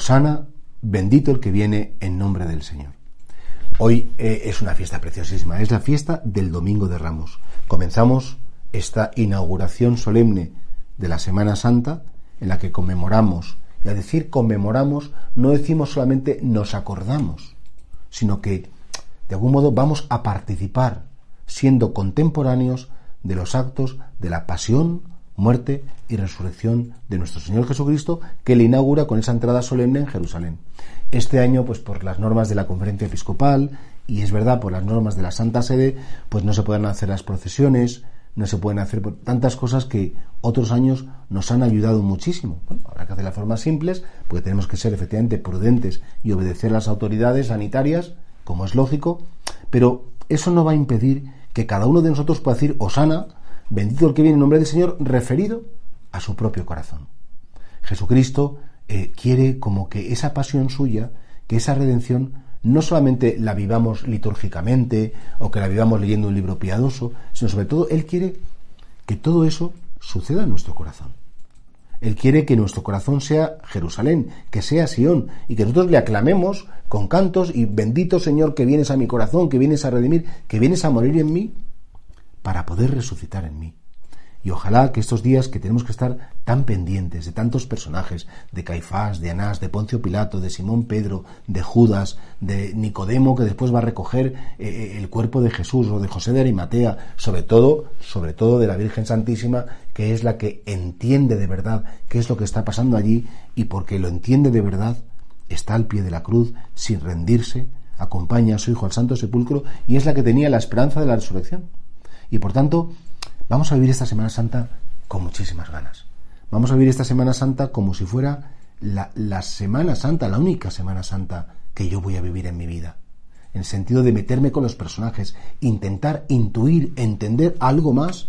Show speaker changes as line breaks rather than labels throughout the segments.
Osana, bendito el que viene en nombre del Señor. Hoy eh, es una fiesta preciosísima, es la fiesta del Domingo de Ramos. Comenzamos esta inauguración solemne de la Semana Santa en la que conmemoramos, y al decir conmemoramos no decimos solamente nos acordamos, sino que de algún modo vamos a participar siendo contemporáneos de los actos de la pasión, muerte y resurrección de nuestro Señor Jesucristo, que le inaugura con esa entrada solemne en Jerusalén. Este año, pues por las normas de la conferencia episcopal, y es verdad, por las normas de la Santa Sede, pues no se pueden hacer las procesiones, no se pueden hacer tantas cosas que otros años nos han ayudado muchísimo. Bueno, habrá que hacer las formas simples, porque tenemos que ser efectivamente prudentes y obedecer las autoridades sanitarias, como es lógico, pero eso no va a impedir que cada uno de nosotros pueda decir Osana, bendito el que viene en nombre del Señor, referido a su propio corazón. Jesucristo eh, quiere como que esa pasión suya, que esa redención, no solamente la vivamos litúrgicamente o que la vivamos leyendo un libro piadoso, sino sobre todo Él quiere que todo eso suceda en nuestro corazón. Él quiere que nuestro corazón sea Jerusalén, que sea Sión, y que nosotros le aclamemos con cantos y bendito Señor que vienes a mi corazón, que vienes a redimir, que vienes a morir en mí, para poder resucitar en mí. Y ojalá que estos días que tenemos que estar tan pendientes de tantos personajes, de Caifás, de Anás, de Poncio Pilato, de Simón Pedro, de Judas, de Nicodemo, que después va a recoger eh, eh, el cuerpo de Jesús, o de José de Arimatea, sobre todo, sobre todo de la Virgen Santísima, que es la que entiende de verdad qué es lo que está pasando allí, y porque lo entiende de verdad, está al pie de la cruz, sin rendirse, acompaña a su Hijo al Santo Sepulcro, y es la que tenía la esperanza de la resurrección. Y por tanto, Vamos a vivir esta Semana Santa con muchísimas ganas. Vamos a vivir esta Semana Santa como si fuera la, Semana Santa, la única Semana Santa que yo voy a vivir en mi vida. En el sentido de meterme con los personajes, intentar intuir, entender algo más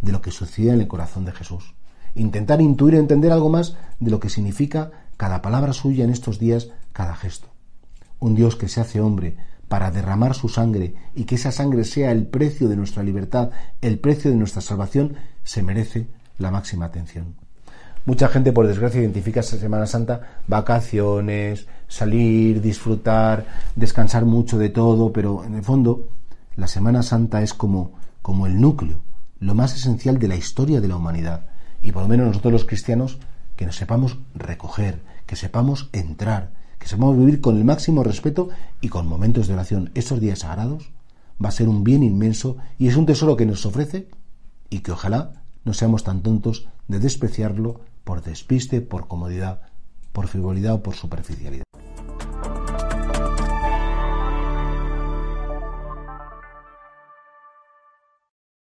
de lo que sucede en el corazón de Jesús. Intentar intuir, entender algo más de lo que significa cada palabra suya en estos días, cada gesto. Un Dios que se hace hombre para derramar su sangre y que esa sangre sea el precio de nuestra libertad, el precio de nuestra salvación, se merece la máxima atención. Mucha gente, por desgracia, identifica esta Semana Santa vacaciones, salir, disfrutar, descansar mucho de todo, pero en el fondo la Semana Santa es como, como el núcleo, lo más esencial de la historia de la humanidad. Y por lo menos nosotros los cristianos, que nos sepamos recoger, que sepamos entrar, que sepamos vivir con el máximo respeto y con momentos de oración. Estos días sagrados va a ser un bien inmenso y es un tesoro que nos ofrece y que ojalá no seamos tan tontos de despreciarlo por despiste, por comodidad, por frivolidad o por superficialidad.